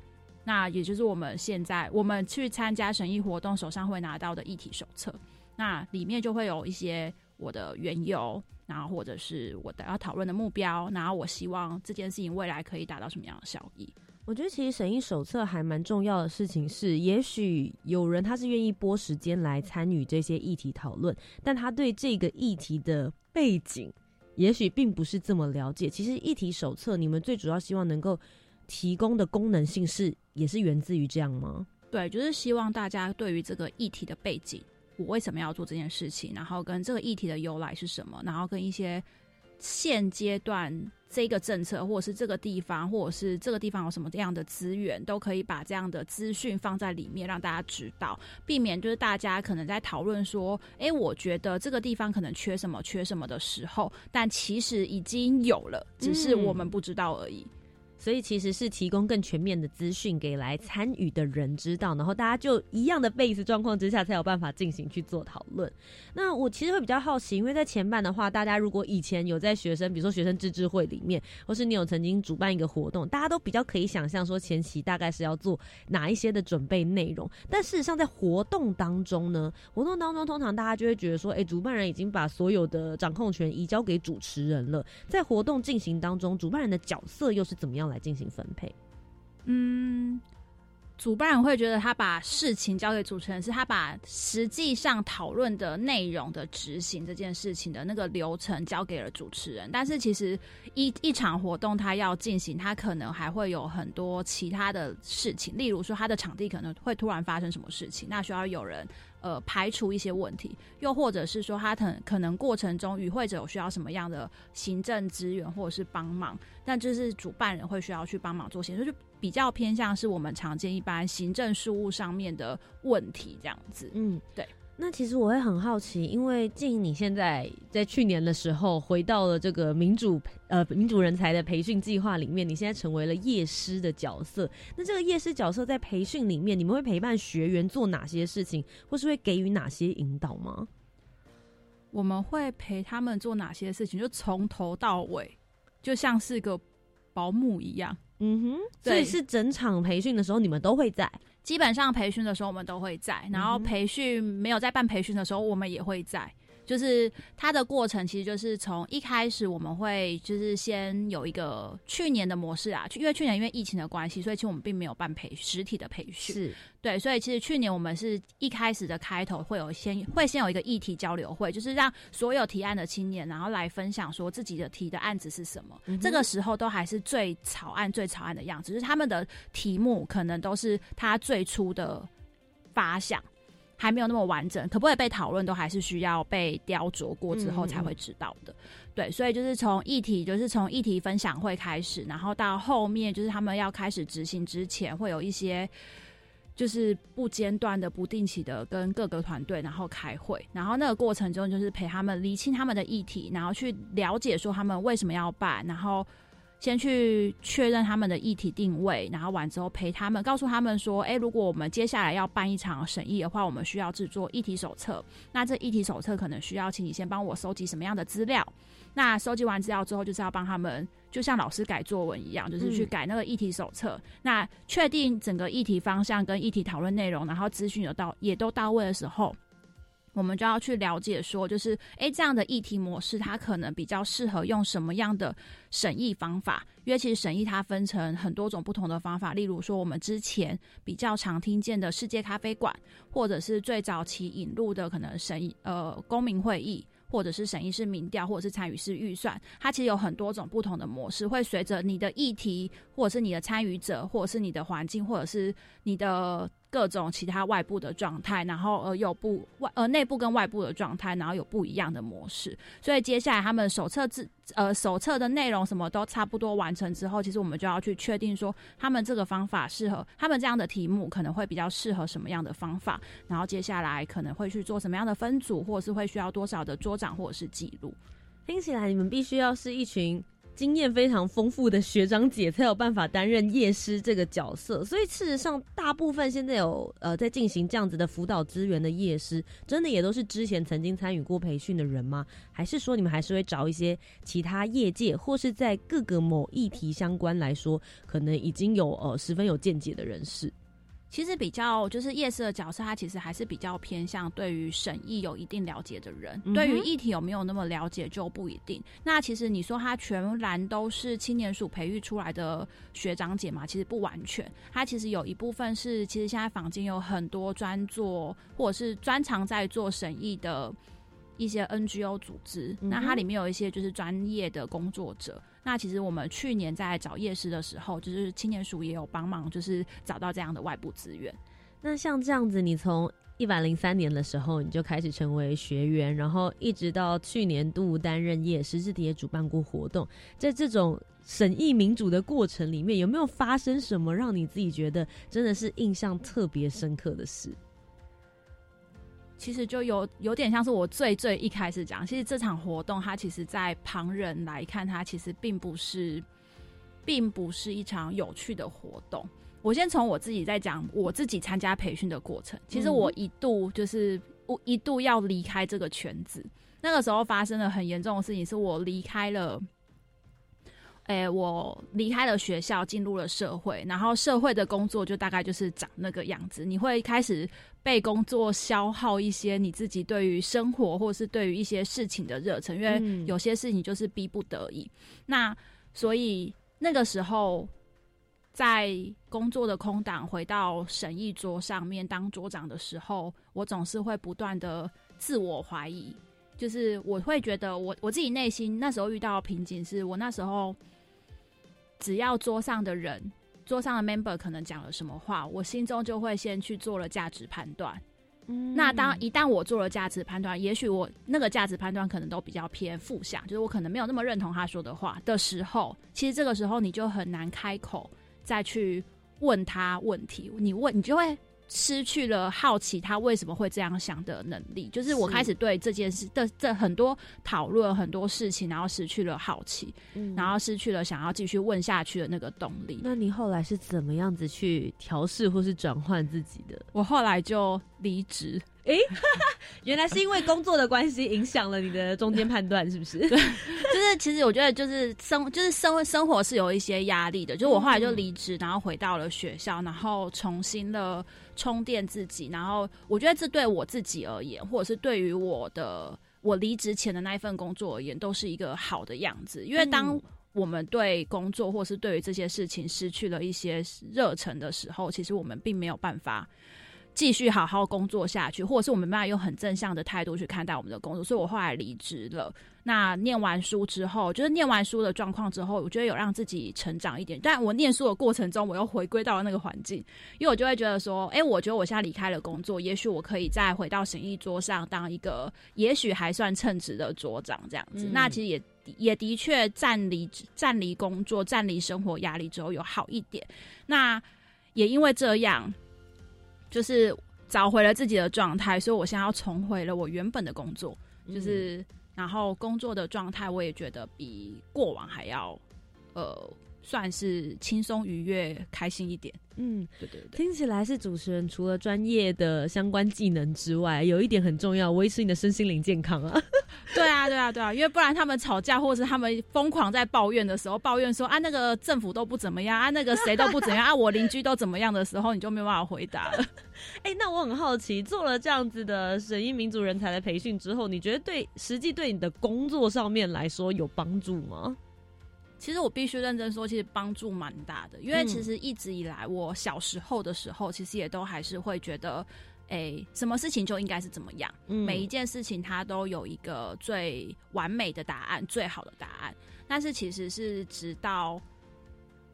那也就是我们现在我们去参加审议活动手上会拿到的议题手册，那里面就会有一些我的缘由，然后或者是我的要讨论的目标，然后我希望这件事情未来可以达到什么样的效益。我觉得其实审议手册还蛮重要的事情是，也许有人他是愿意拨时间来参与这些议题讨论，但他对这个议题的背景，也许并不是这么了解。其实议题手册你们最主要希望能够提供的功能性是，也是源自于这样吗？对，就是希望大家对于这个议题的背景，我为什么要做这件事情，然后跟这个议题的由来是什么，然后跟一些现阶段这个政策，或者是这个地方，或者是这个地方有什么样的资源，都可以把这样的资讯放在里面，让大家知道，避免就是大家可能在讨论说，哎，我觉得这个地方可能缺什么，缺什么的时候，但其实已经有了，只是我们不知道而已。所以其实是提供更全面的资讯给来参与的人知道，然后大家就一样的 base 状况之下，才有办法进行去做讨论。那我其实会比较好奇，因为在前半的话，大家如果以前有在学生，比如说学生自治会里面，或是你有曾经主办一个活动，大家都比较可以想象说前期大概是要做哪一些的准备内容。但事实上在活动当中呢，活动当中通常大家就会觉得说，哎，主办人已经把所有的掌控权移交给主持人了。在活动进行当中，主办人的角色又是怎么样来进行分配？嗯，主办人会觉得他把事情交给主持人，是他把实际上讨论的内容的执行这件事情的那个流程交给了主持人。但是其实一一场活动他要进行，他可能还会有很多其他的事情，例如说他的场地可能会突然发生什么事情，那需要有人。呃，排除一些问题，又或者是说他可可能过程中与会者有需要什么样的行政资源或者是帮忙，但就是主办人会需要去帮忙做些，就比较偏向是我们常见一般行政事务上面的问题这样子。嗯，对。那其实我会很好奇，因为静你现在在去年的时候回到了这个民主呃民主人才的培训计划里面，你现在成为了夜师的角色。那这个夜师角色在培训里面，你们会陪伴学员做哪些事情，或是会给予哪些引导吗？我们会陪他们做哪些事情？就从头到尾，就像是个保姆一样。嗯哼，所以是整场培训的时候，你们都会在。基本上培训的时候我们都会在，然后培训没有在办培训的时候，我们也会在。就是它的过程，其实就是从一开始我们会就是先有一个去年的模式啊，因为去年因为疫情的关系，所以其实我们并没有办培实体的培训，是。对，所以其实去年我们是一开始的开头会有先会先有一个议题交流会，就是让所有提案的青年然后来分享说自己的提的案子是什么，这个时候都还是最草案最草案的样子，就是他们的题目可能都是他最初的发想。还没有那么完整，可不可以被讨论，都还是需要被雕琢过之后才会知道的。对，所以就是从议题，就是从议题分享会开始，然后到后面就是他们要开始执行之前，会有一些就是不间断的、不定期的跟各个团队然后开会，然后那个过程中就是陪他们理清他们的议题，然后去了解说他们为什么要办，然后。先去确认他们的议题定位，然后完之后陪他们，告诉他们说：，哎，如果我们接下来要办一场审议的话，我们需要制作议题手册。那这议题手册可能需要请你先帮我收集什么样的资料？那收集完资料之后，就是要帮他们，就像老师改作文一样，就是去改那个议题手册。那确定整个议题方向跟议题讨论内容，然后资讯有到也都到位的时候。我们就要去了解，说就是，哎，这样的议题模式，它可能比较适合用什么样的审议方法？因为其实审议它分成很多种不同的方法，例如说我们之前比较常听见的世界咖啡馆，或者是最早期引入的可能审议呃公民会议，或者是审议式民调，或者是参与式预算，它其实有很多种不同的模式，会随着你的议题，或者是你的参与者，或者是你的环境，或者是你的。各种其他外部的状态，然后呃有不外呃内部跟外部的状态，然后有不一样的模式。所以接下来他们手册制呃手册的内容什么都差不多完成之后，其实我们就要去确定说他们这个方法适合他们这样的题目可能会比较适合什么样的方法，然后接下来可能会去做什么样的分组，或者是会需要多少的桌长或者是记录。听起来你们必须要是一群。经验非常丰富的学长姐才有办法担任夜师这个角色。所以事实上，大部分现在有呃在进行这样子的辅导资源的夜师，真的也都是之前曾经参与过培训的人吗？还是说你们还是会找一些其他业界或是在各个某议题相关来说，可能已经有呃十分有见解的人士？其实比较就是夜市的角色，他其实还是比较偏向对于审议有一定了解的人，对于议题有没有那么了解就不一定。那其实你说他全然都是青年署培育出来的学长姐嘛，其实不完全。他其实有一部分是，其实现在坊间有很多专做或者是专长在做审议的一些 NGO 组织，嗯那它里面有一些就是专业的工作者。那其实我们去年在找夜市的时候，就是青年署也有帮忙，就是找到这样的外部资源。那像这样子，你从一百零三年的时候你就开始成为学员，然后一直到去年度担任夜市，自己也主办过活动，在这种审议民主的过程里面，有没有发生什么让你自己觉得真的是印象特别深刻的事？其实就有有点像是我最最一开始讲，其实这场活动它其实，在旁人来看，它其实并不是，并不是一场有趣的活动。我先从我自己在讲我自己参加培训的过程。其实我一度就是我一度要离开这个圈子，那个时候发生了很严重的事情，是我离开了。诶、我离开了学校，进入了社会，然后社会的工作就大概就是长那个样子。你会开始被工作消耗一些你自己对于生活或是对于一些事情的热忱，因为嗯有些事情就是逼不得已。那所以那个时候，在工作的空档回到审议桌上面当桌长的时候，我总是会不断的自我怀疑，就是我会觉得我我自己内心那时候遇到瓶颈，是我那时候只要桌上的人。桌上的 member 可能讲了什么话，我心中就会先去做了价值判断。那当一旦我做了价值判断，也许我那个价值判断可能都比较偏负向，就是我可能没有那么认同他说的话的时候，其实这个时候你就很难开口再去问他问题，你问你就会失去了好奇他为什么会这样想的能力。就是我开始对这件事的这很多讨论很多事情，然后失去了好奇，嗯然后失去了想要继续问下去的那个动力。那你后来是怎么样子去调试或是转换自己的？我后来就离职诶。原来是因为工作的关系影响了你的中间判断，是不是？就是其实我觉得就是生就是生生活是有一些压力的，就是我后来就离职，然后回到了学校，然后重新的充电自己，然后我觉得这对我自己而言，或者是对于我的我离职前的那一份工作而言，都是一个好的样子，因为当。嗯我们对工作或是对于这些事情失去了一些热忱的时候，其实我们并没有办法继续好好工作下去，或者是我们没办法用很正向的态度去看待我们的工作，所以我后来离职了。那念完书之后，就是念完书的状况之后，我觉得有让自己成长一点。但我念书的过程中，我又回归到了那个环境，因为我就会觉得说，哎、我觉得我现在离开了工作，也许我可以再回到审议桌上当一个也许还算称职的桌长这样子。嗯那其实也也的确暂离暂离工作、暂离生活压力之后有好一点。那也因为这样，就是找回了自己的状态，所以我现在要重回了我原本的工作，就是、然后工作的状态，我也觉得比过往还要呃，算是轻松愉悦、开心一点。嗯，对对对。听起来是主持人除了专业的相关技能之外，有一点很重要，维持你的身心灵健康啊。对啊，对啊，对啊，因为不然他们吵架，或者是他们疯狂在抱怨的时候，抱怨说啊那个政府都不怎么样啊，那个谁都不怎么样 啊，我邻居都怎么样的时候，你就没有办法回答了。哎、那我很好奇，做了这样子的审议民族人才的培训之后，你觉得对实际对你的工作上面来说有帮助吗？其实我必须认真说，其实帮助蛮大的，因为嗯其实一直以来，我小时候的时候，其实也都还是会觉得，哎、什么事情就应该是怎么样，嗯每一件事情它都有一个最完美的答案，最好的答案。但是其实是直到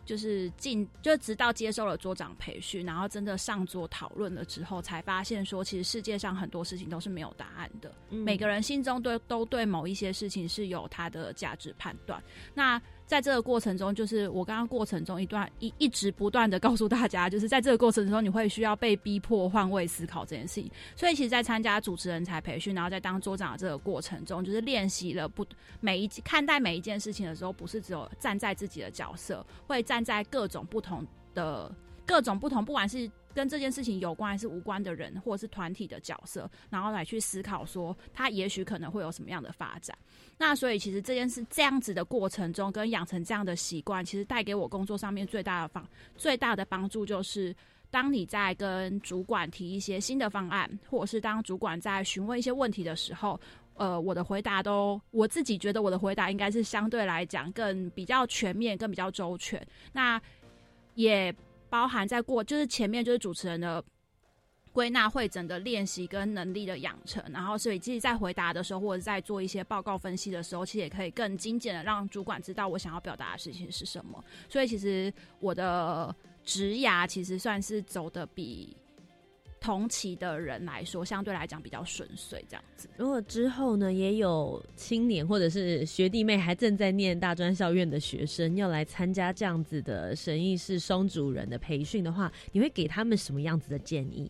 就是进，就直到接受了桌长培训，然后真的上桌讨论了之后，才发现说，其实世界上很多事情都是没有答案的。嗯每个人心中都都对某一些事情是有他的价值判断。那在这个过程中，就是我刚刚过程中一段一一直不断的告诉大家，就是在这个过程中，你会需要被逼迫换位思考这件事情。所以，其实，在参加主持人才培训，然后在当桌长的这个过程中，就是练习了不每一看待每一件事情的时候，不是只有站在自己的角色，会站在各种不同的各种不同，不管是。跟这件事情有关还是无关的人，或者是团体的角色，然后来去思考说，他也许可能会有什么样的发展。那所以其实这件事这样子的过程中，跟养成这样的习惯，其实带给我工作上面最大的方最大的帮助，就是当你在跟主管提一些新的方案，或者是当主管在询问一些问题的时候，呃，我的回答都我自己觉得我的回答应该是相对来讲更比较全面，更比较周全。那也。包含在过就是前面就是主持人的归纳会诊的练习跟能力的养成，然后所以其实，在回答的时候或者在做一些报告分析的时候，其实也可以更精简的让主管知道我想要表达的事情是什么。所以其实我的职涯其实算是走的比。同期的人来说，相对来讲比较顺遂，这样子。如果之后呢，也有青年或者是学弟妹还正在念大专校院的学生要来参加这样子的神意式双主人的培训的话，你会给他们什么样子的建议？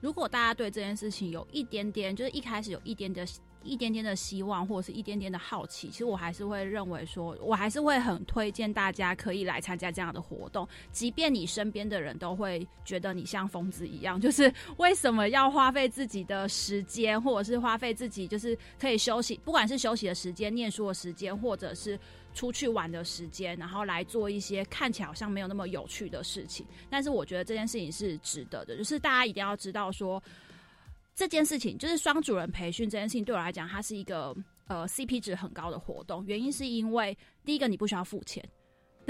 如果大家对这件事情有一点点，就是一开始有一点点。一点点的希望，或者是一点点的好奇，其实我还是会认为说，我还是会很推荐大家可以来参加这样的活动，即便你身边的人都会觉得你像疯子一样，就是为什么要花费自己的时间，或者是花费自己就是可以休息，不管是休息的时间、念书的时间，或者是出去玩的时间，然后来做一些看起来好像没有那么有趣的事情。但是我觉得这件事情是值得的，就是大家一定要知道说。这件事情就是双主人培训这件事情，对我来讲，它是一个呃 CP 值很高的活动。原因是因为第一个你不需要付钱，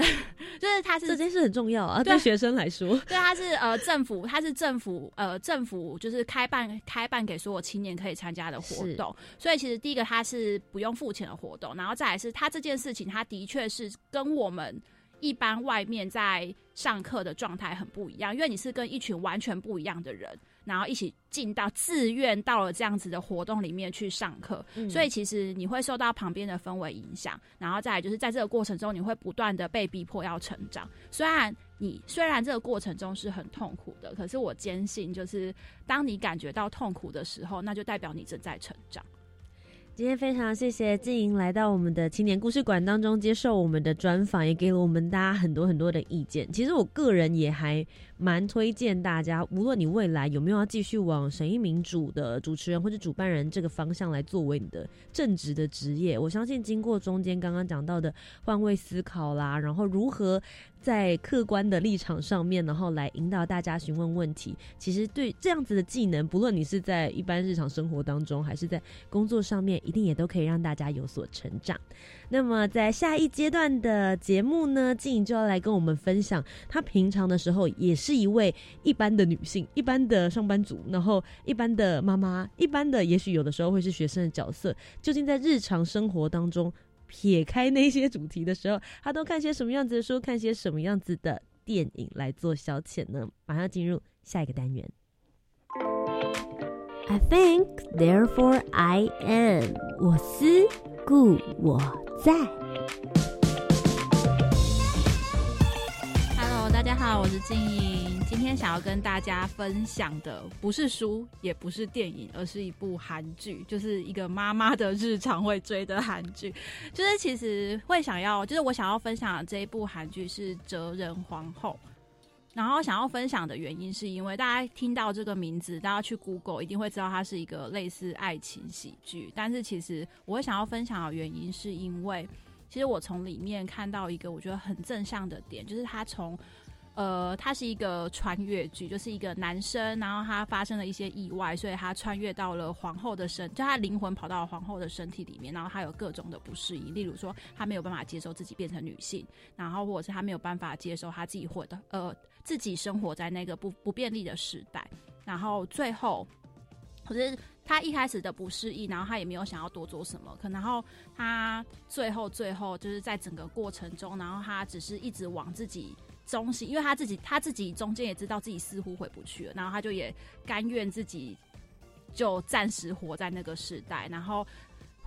就是他是这件事很重要啊，对学生来说，对他是呃政府，他是政府呃政府就是开办开办给所有青年可以参加的活动。所以其实第一个他是不用付钱的活动，然后再来是他这件事情，他的确是跟我们一般外面在上课的状态很不一样，因为你是跟一群完全不一样的人。然后一起进到自愿到了这样子的活动里面去上课，所以其实你会受到旁边的氛围影响，然后再来就是在这个过程中，你会不断的被逼迫要成长。虽然你虽然这个过程中是很痛苦的，可是我坚信，就是当你感觉到痛苦的时候，那就代表你正在成长。今天非常谢谢静莹来到我们的青年故事馆当中接受我们的专访，也给了我们大家很多很多的意见。其实我个人也还蛮推荐大家，无论你未来有没有要继续往神医民主的主持人或者主办人这个方向来作为你的正职的职业，我相信经过中间刚刚讲到的换位思考啦，然后如何。在客观的立场上面，然后来引导大家询问问题。其实对这样子的技能，不论你是在一般日常生活当中，还是在工作上面，一定也都可以让大家有所成长。那么在下一阶段的节目呢，静颖就要来跟我们分享，她平常的时候也是一位一般的女性，一般的上班族，然后一般的妈妈，一般的也许有的时候会是学生的角色，究竟在日常生活当中。撇开那些主题的时候，他都看些什么样子的书，看些什么样子的电影来做消遣呢？马上进入下一个单元。I think, therefore I am。我思故我在。Hello，大家好，我是静怡。今天想要跟大家分享的不是书，也不是电影，而是一部韩剧，就是一个妈妈的日常会追的韩剧。就是其实会想要，就是我想要分享的这一部韩剧是《哲人皇后》。然后想要分享的原因，是因为大家听到这个名字，大家去 Google 一定会知道它是一个类似爱情喜剧。但是其实我会想要分享的原因，是因为其实我从里面看到一个我觉得很正向的点，就是他从。呃，它是一个穿越剧，就是一个男生，然后他发生了一些意外，所以他穿越到了皇后的身，就他灵魂跑到了皇后的身体里面，然后他有各种的不适应，例如说他没有办法接受自己变成女性，然后或者是他没有办法接受他自己活的呃自己生活在那个不不便利的时代，然后最后，可是他一开始的不适应，然后他也没有想要多做什么，可然后他最后最后就是在整个过程中，然后他只是一直往自己。中心，因为他自己他自己中间也知道自己似乎回不去了，然后他就也甘愿自己就暂时活在那个时代，然后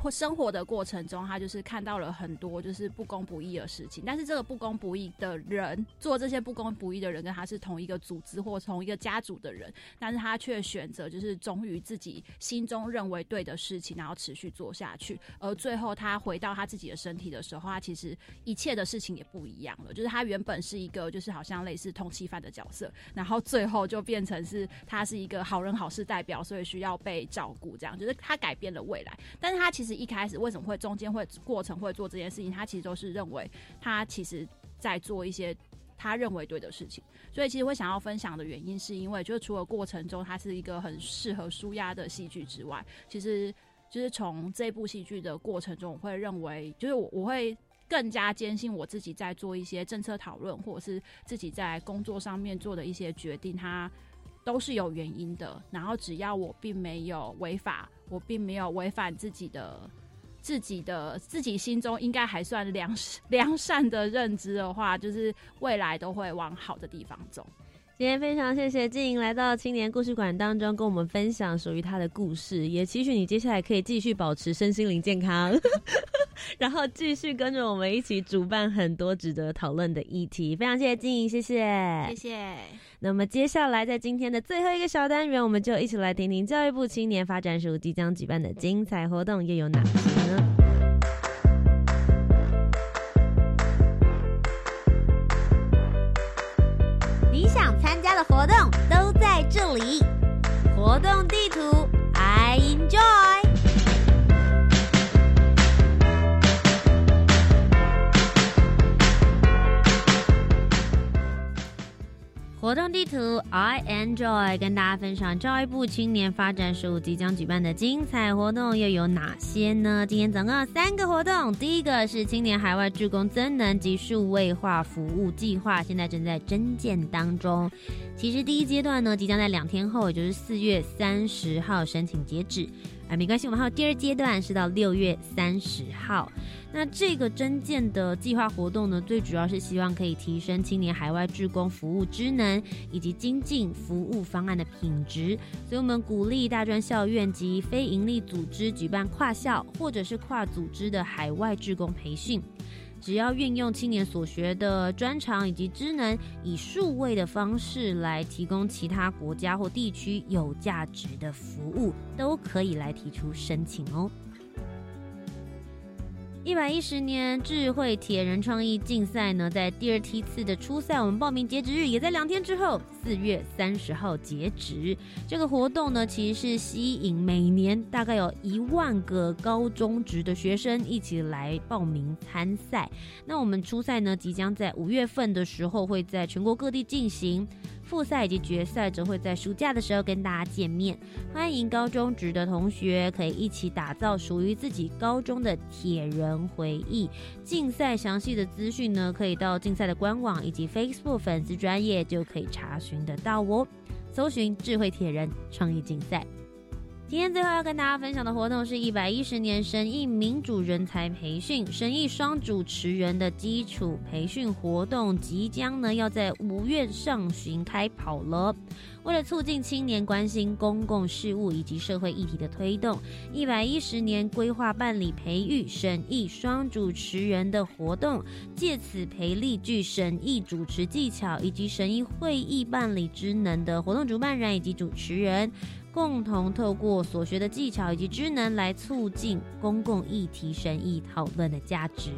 或生活的过程中，他就是看到了很多就是不公不义的事情。但是这个不公不义的人做这些不公不义的人，跟他是同一个组织或同一个家族的人，但是他却选择就是忠于自己心中认为对的事情，然后持续做下去。而最后他回到他自己的身体的时候，他其实一切的事情也不一样了。就是他原本是一个就是好像类似通缉犯的角色，然后最后就变成是他是一个好人好事代表，所以需要被照顾。这样就是他改变了未来，但是他其实一开始为什么会中间会过程会做这件事情？他其实都是认为他其实在做一些他认为对的事情，所以其实会想要分享的原因，是因为就是除了过程中它是一个很适合舒压的戏剧之外，其实就是从这部戏剧的过程中，我会认为就是我我会更加坚信我自己在做一些政策讨论，或者是自己在工作上面做的一些决定，它都是有原因的。然后只要我并没有违法，我并没有违反自己的。自己的自己心中应该还算良 良善的认知的话，就是未来都会往好的地方走。今天非常谢谢静莹来到青年故事馆当中，跟我们分享属于她的故事，也期许你接下来可以继续保持身心灵健康，然后继续跟着我们一起主办很多值得讨论的议题。非常谢谢静怡，谢谢，谢谢。那么接下来在今天的最后一个小单元，我们就一起来听听教育部青年发展署即将举办的精彩活动又有哪些呢？你想参加的活动都在这里，活动地图 I enjoy。活动地图 I enjoy 跟大家分享教育部青年发展署即将举办的精彩活动又有哪些呢？今天总共有三个活动，第一个是青年海外助工增能及数位化服务计划，现在正在征建当中。其实第一阶段呢，即将在两天后，也就是四月三十号申请截止。没关系，我们还有第二阶段是到六月三十号。那这个征建的计划活动呢，最主要是希望可以提升青年海外志工服务职能，以及精进服务方案的品质。所以，我们鼓励大专校院及非营利组织举办跨校或者是跨组织的海外志工培训。只要运用青年所学的专长以及职能，以数位的方式来提供其他国家或地区有价值的服务，都可以来提出申请哦。一百一十年智慧铁人创意竞赛呢，在第二梯次的初赛，我们报名截止日也在两天之后，四月三十号截止。这个活动呢，其实是吸引每年大概有一万个高中职的学生一起来报名参赛。那我们初赛呢，即将在五月份的时候会在全国各地进行。复赛以及决赛则会在暑假的时候跟大家见面。欢迎高中职的同学可以一起打造属于自己高中的铁人回忆。竞赛详细的资讯呢，可以到竞赛的官网以及 Facebook 粉丝专业就可以查询得到哦。搜寻智慧铁人创意竞赛。今天最后要跟大家分享的活动是一百一十年神艺民主人才培训，神艺双主持人的基础培训活动即将呢要在五月上旬开跑了。为了促进青年关心公共事务以及社会议题的推动，一百一十年规划办理培育审议双主持人的活动，借此培力具审议主持技巧以及审议会议办理职能的活动主办人以及主持人。共同透过所学的技巧以及知能来促进公共议题审议讨论的价值。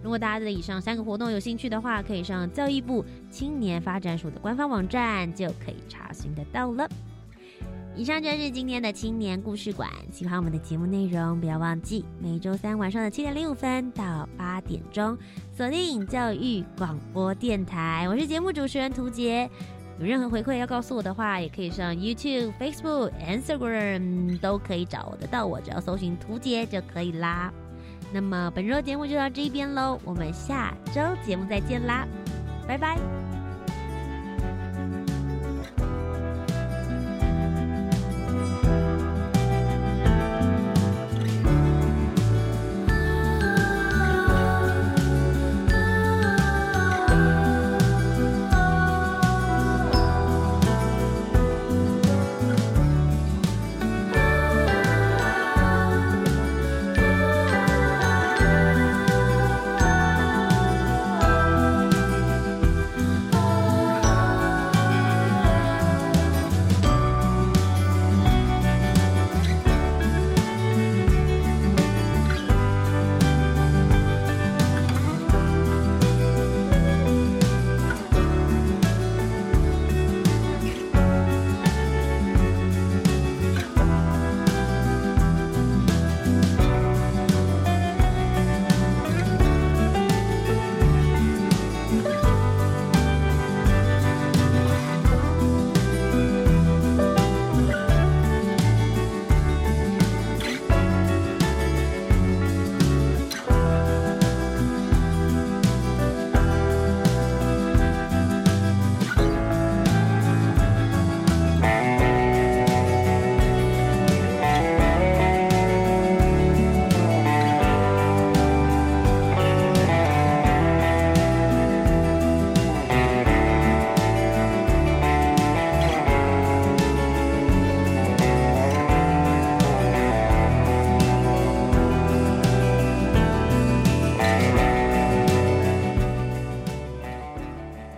如果大家对以上三个活动有兴趣的话，可以上教育部青年发展署的官方网站就可以查询得到了。以上就是今天的青年故事馆。喜欢我们的节目内容，不要忘记每周三晚上的七点零五分到八点钟锁定教育广播电台。我是节目主持人涂杰。有任何回馈要告诉我的话，也可以上 YouTube、Facebook、Instagram 都可以找得到我，只要搜寻“图杰”就可以啦。那么本周节目就到这边喽，我们下周节目再见啦，拜拜。